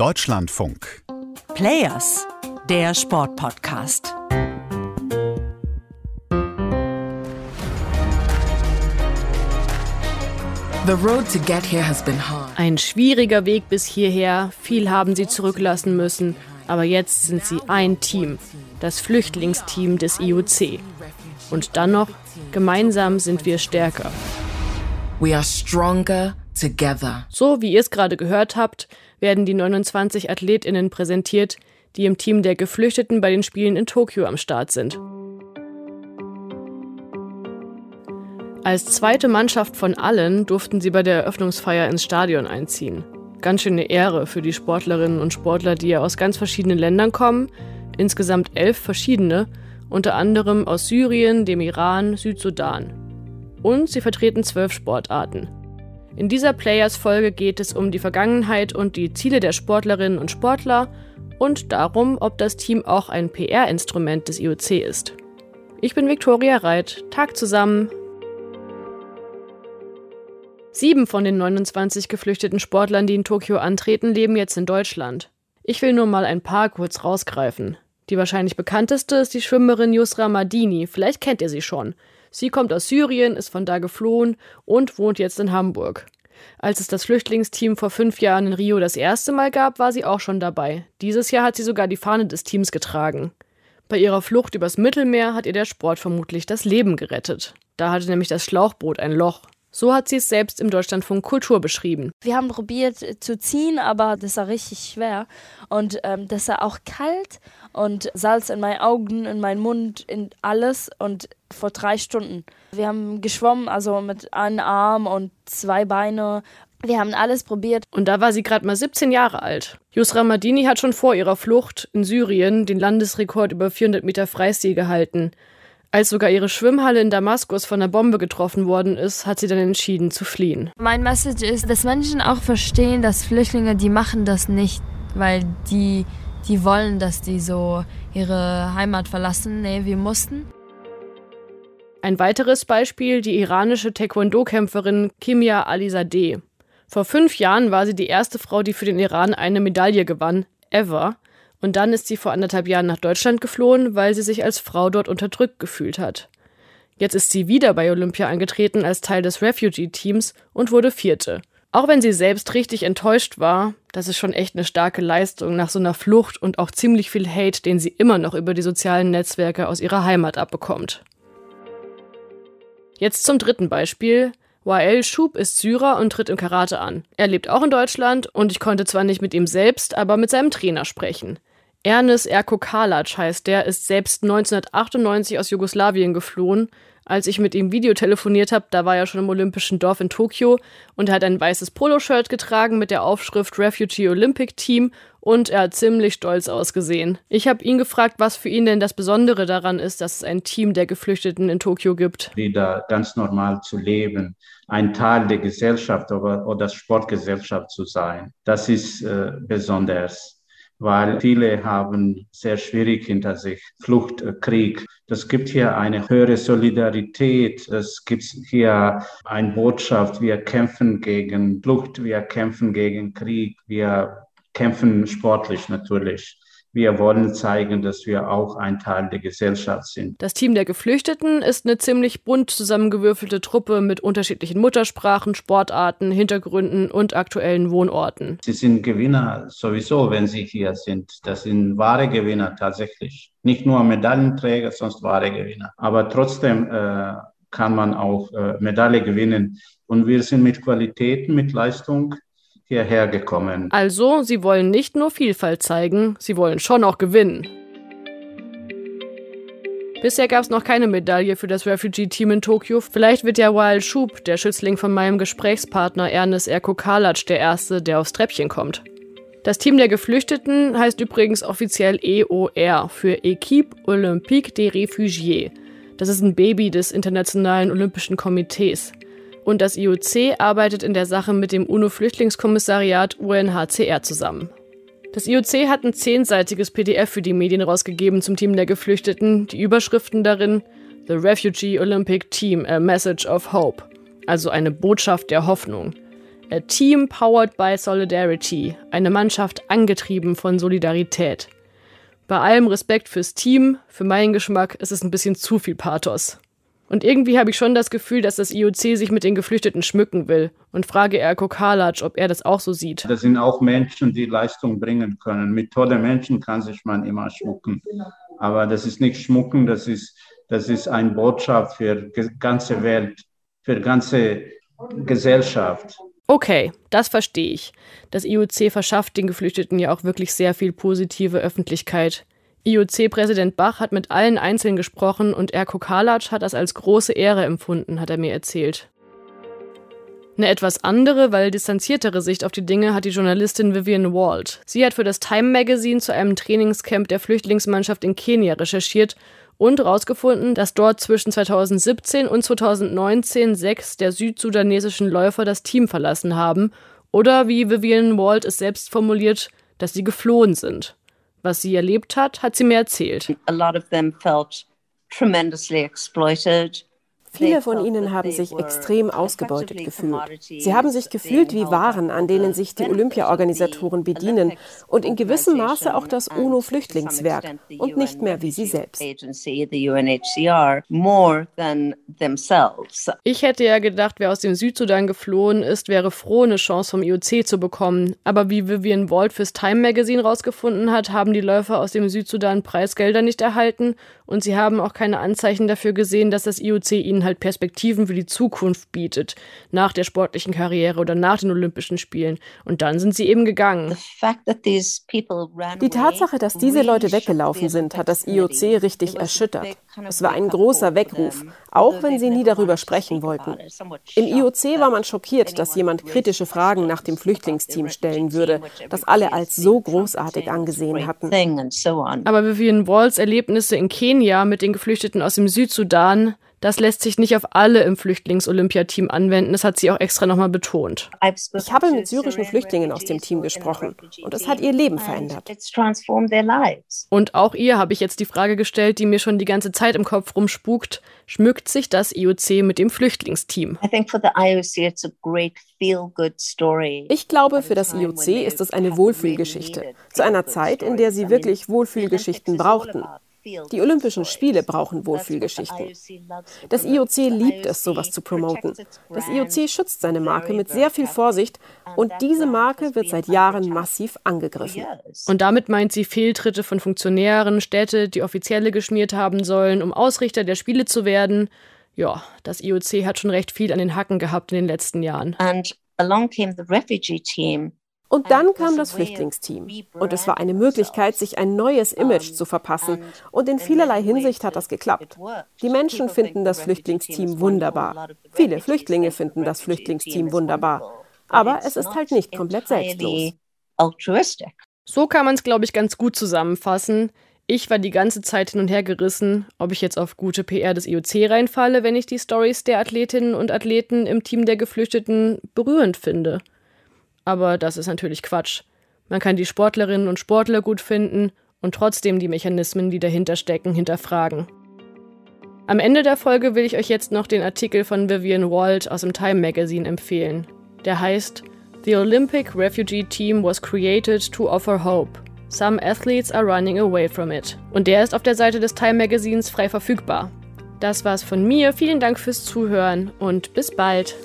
Deutschlandfunk. Players, der Sportpodcast. The road to get here has been hard. Ein schwieriger Weg bis hierher, viel haben sie zurücklassen müssen, aber jetzt sind sie ein Team, das Flüchtlingsteam des IOC. Und dann noch, gemeinsam sind wir stärker. We are stronger together. So wie ihr es gerade gehört habt, werden die 29 Athletinnen präsentiert, die im Team der Geflüchteten bei den Spielen in Tokio am Start sind. Als zweite Mannschaft von allen durften sie bei der Eröffnungsfeier ins Stadion einziehen. Ganz schöne Ehre für die Sportlerinnen und Sportler, die ja aus ganz verschiedenen Ländern kommen, insgesamt elf verschiedene, unter anderem aus Syrien, dem Iran, Südsudan. Und sie vertreten zwölf Sportarten. In dieser Players-Folge geht es um die Vergangenheit und die Ziele der Sportlerinnen und Sportler und darum, ob das Team auch ein PR-Instrument des IOC ist. Ich bin Viktoria Reit. Tag zusammen. Sieben von den 29 geflüchteten Sportlern, die in Tokio antreten, leben jetzt in Deutschland. Ich will nur mal ein paar kurz rausgreifen. Die wahrscheinlich bekannteste ist die Schwimmerin Yusra Madini. Vielleicht kennt ihr sie schon. Sie kommt aus Syrien, ist von da geflohen und wohnt jetzt in Hamburg. Als es das Flüchtlingsteam vor fünf Jahren in Rio das erste Mal gab, war sie auch schon dabei. Dieses Jahr hat sie sogar die Fahne des Teams getragen. Bei ihrer Flucht übers Mittelmeer hat ihr der Sport vermutlich das Leben gerettet. Da hatte nämlich das Schlauchboot ein Loch. So hat sie es selbst im Deutschlandfunk Kultur beschrieben. Wir haben probiert zu ziehen, aber das war richtig schwer. Und ähm, das war auch kalt und Salz in meinen Augen, in meinen Mund, in alles. Und vor drei Stunden. Wir haben geschwommen, also mit einem Arm und zwei Beine. Wir haben alles probiert. Und da war sie gerade mal 17 Jahre alt. Yusra Madini hat schon vor ihrer Flucht in Syrien den Landesrekord über 400 Meter Freistil gehalten. Als sogar ihre Schwimmhalle in Damaskus von einer Bombe getroffen worden ist, hat sie dann entschieden zu fliehen. Mein Message ist, dass Menschen auch verstehen, dass Flüchtlinge, die machen das nicht, weil die, die wollen, dass die so ihre Heimat verlassen. Nee, wir mussten. Ein weiteres Beispiel, die iranische Taekwondo-Kämpferin Kimia Alizadeh. Vor fünf Jahren war sie die erste Frau, die für den Iran eine Medaille gewann, ever. Und dann ist sie vor anderthalb Jahren nach Deutschland geflohen, weil sie sich als Frau dort unterdrückt gefühlt hat. Jetzt ist sie wieder bei Olympia angetreten als Teil des Refugee-Teams und wurde Vierte. Auch wenn sie selbst richtig enttäuscht war, das ist schon echt eine starke Leistung nach so einer Flucht und auch ziemlich viel Hate, den sie immer noch über die sozialen Netzwerke aus ihrer Heimat abbekommt. Jetzt zum dritten Beispiel. Wael Schub ist Syrer und tritt im Karate an. Er lebt auch in Deutschland und ich konnte zwar nicht mit ihm selbst, aber mit seinem Trainer sprechen. Ernest Erko Kalac heißt der, ist selbst 1998 aus Jugoslawien geflohen. Als ich mit ihm Videotelefoniert habe, da war er schon im Olympischen Dorf in Tokio und er hat ein weißes Poloshirt getragen mit der Aufschrift Refugee Olympic Team und er hat ziemlich stolz ausgesehen. Ich habe ihn gefragt, was für ihn denn das Besondere daran ist, dass es ein Team der Geflüchteten in Tokio gibt. Wieder ganz normal zu leben, ein Teil der Gesellschaft oder, oder Sportgesellschaft zu sein, das ist äh, besonders weil viele haben sehr schwierig hinter sich. Flucht, äh, Krieg. Das gibt hier eine höhere Solidarität. Es gibt hier eine Botschaft. Wir kämpfen gegen Flucht. Wir kämpfen gegen Krieg. Wir kämpfen sportlich natürlich. Wir wollen zeigen, dass wir auch ein Teil der Gesellschaft sind. Das Team der Geflüchteten ist eine ziemlich bunt zusammengewürfelte Truppe mit unterschiedlichen Muttersprachen, Sportarten, Hintergründen und aktuellen Wohnorten. Sie sind Gewinner sowieso, wenn sie hier sind. Das sind wahre Gewinner tatsächlich. Nicht nur Medaillenträger, sonst wahre Gewinner. Aber trotzdem äh, kann man auch äh, Medaille gewinnen. Und wir sind mit Qualitäten, mit Leistung hierher gekommen. Also, sie wollen nicht nur Vielfalt zeigen, sie wollen schon auch gewinnen. Bisher gab es noch keine Medaille für das Refugee-Team in Tokio. Vielleicht wird ja Wild Schub, der Schützling von meinem Gesprächspartner Ernest Erko Kalac, der Erste, der aufs Treppchen kommt. Das Team der Geflüchteten heißt übrigens offiziell EOR für Équipe Olympique des Réfugiés. Das ist ein Baby des Internationalen Olympischen Komitees und das IOC arbeitet in der Sache mit dem UNO-Flüchtlingskommissariat UNHCR zusammen. Das IOC hat ein zehnseitiges PDF für die Medien rausgegeben zum Team der Geflüchteten, die Überschriften darin The Refugee Olympic Team, a Message of Hope, also eine Botschaft der Hoffnung. A Team powered by Solidarity. Eine Mannschaft angetrieben von Solidarität. Bei allem Respekt fürs Team, für meinen Geschmack ist es ein bisschen zu viel Pathos. Und irgendwie habe ich schon das Gefühl, dass das IOC sich mit den Geflüchteten schmücken will und frage Erko Kalac, ob er das auch so sieht. Das sind auch Menschen, die Leistung bringen können. Mit tollen Menschen kann sich man immer schmucken. Aber das ist nicht schmucken, das ist, das ist eine Botschaft für die ganze Welt, für die ganze Gesellschaft. Okay, das verstehe ich. Das IOC verschafft den Geflüchteten ja auch wirklich sehr viel positive Öffentlichkeit. IOC-Präsident Bach hat mit allen einzeln gesprochen und Erko Kalac hat das als große Ehre empfunden, hat er mir erzählt. Eine etwas andere, weil distanziertere Sicht auf die Dinge hat die Journalistin Vivian Wald. Sie hat für das Time Magazine zu einem Trainingscamp der Flüchtlingsmannschaft in Kenia recherchiert und herausgefunden, dass dort zwischen 2017 und 2019 sechs der südsudanesischen Läufer das Team verlassen haben oder wie Vivian Wald es selbst formuliert, dass sie geflohen sind. Was sie erlebt hat, hat sie mir erzählt. A lot of them felt tremendously exploited. Viele von ihnen haben sich extrem ausgebeutet gefühlt. Sie haben sich gefühlt wie Waren, an denen sich die Olympiaorganisatoren bedienen und in gewissem Maße auch das UNO-Flüchtlingswerk und nicht mehr wie sie selbst. Ich hätte ja gedacht, wer aus dem Südsudan geflohen ist, wäre froh, eine Chance vom IOC zu bekommen. Aber wie Vivian Wald fürs Time Magazine rausgefunden hat, haben die Läufer aus dem Südsudan Preisgelder nicht erhalten und sie haben auch keine Anzeichen dafür gesehen, dass das IOC ihnen halt Perspektiven für die Zukunft bietet, nach der sportlichen Karriere oder nach den Olympischen Spielen. Und dann sind sie eben gegangen. Die Tatsache, dass diese Leute weggelaufen sind, hat das IOC richtig erschüttert. Es war ein großer Weckruf, auch wenn sie nie darüber sprechen wollten. Im IOC war man schockiert, dass jemand kritische Fragen nach dem Flüchtlingsteam stellen würde, das alle als so großartig angesehen hatten. Aber Vivian Walls Erlebnisse in Kenia mit den Geflüchteten aus dem Südsudan, das lässt sich nicht auf alle im Flüchtlingsolympiateam anwenden. Das hat sie auch extra nochmal betont. Ich habe mit syrischen Flüchtlingen aus dem Team gesprochen und es hat ihr Leben verändert. Und auch ihr habe ich jetzt die Frage gestellt, die mir schon die ganze Zeit im Kopf rumspukt. Schmückt sich das IOC mit dem Flüchtlingsteam? Ich glaube, für das IOC ist es eine Wohlfühlgeschichte. Zu einer Zeit, in der sie wirklich Wohlfühlgeschichten brauchten. Die Olympischen Spiele brauchen Wohlfühlgeschichten. Das IOC liebt es, sowas zu promoten. Das IOC schützt seine Marke mit sehr viel Vorsicht und diese Marke wird seit Jahren massiv angegriffen. Und damit meint sie Fehltritte von Funktionären, Städte, die Offizielle geschmiert haben sollen, um Ausrichter der Spiele zu werden. Ja, das IOC hat schon recht viel an den Hacken gehabt in den letzten Jahren. And along came the refugee team und dann kam das Flüchtlingsteam. Und es war eine Möglichkeit, sich ein neues Image zu verpassen. Und in vielerlei Hinsicht hat das geklappt. Die Menschen finden das Flüchtlingsteam wunderbar. Viele Flüchtlinge finden das Flüchtlingsteam wunderbar. Aber es ist halt nicht komplett selbstlos. So kann man es, glaube ich, ganz gut zusammenfassen. Ich war die ganze Zeit hin und her gerissen, ob ich jetzt auf gute PR des IOC reinfalle, wenn ich die Stories der Athletinnen und Athleten im Team der Geflüchteten berührend finde. Aber das ist natürlich Quatsch. Man kann die Sportlerinnen und Sportler gut finden und trotzdem die Mechanismen, die dahinter stecken, hinterfragen. Am Ende der Folge will ich euch jetzt noch den Artikel von Vivian Wald aus dem Time Magazine empfehlen. Der heißt The Olympic Refugee Team was created to offer hope. Some athletes are running away from it. Und der ist auf der Seite des Time Magazins frei verfügbar. Das war's von mir. Vielen Dank fürs Zuhören und bis bald.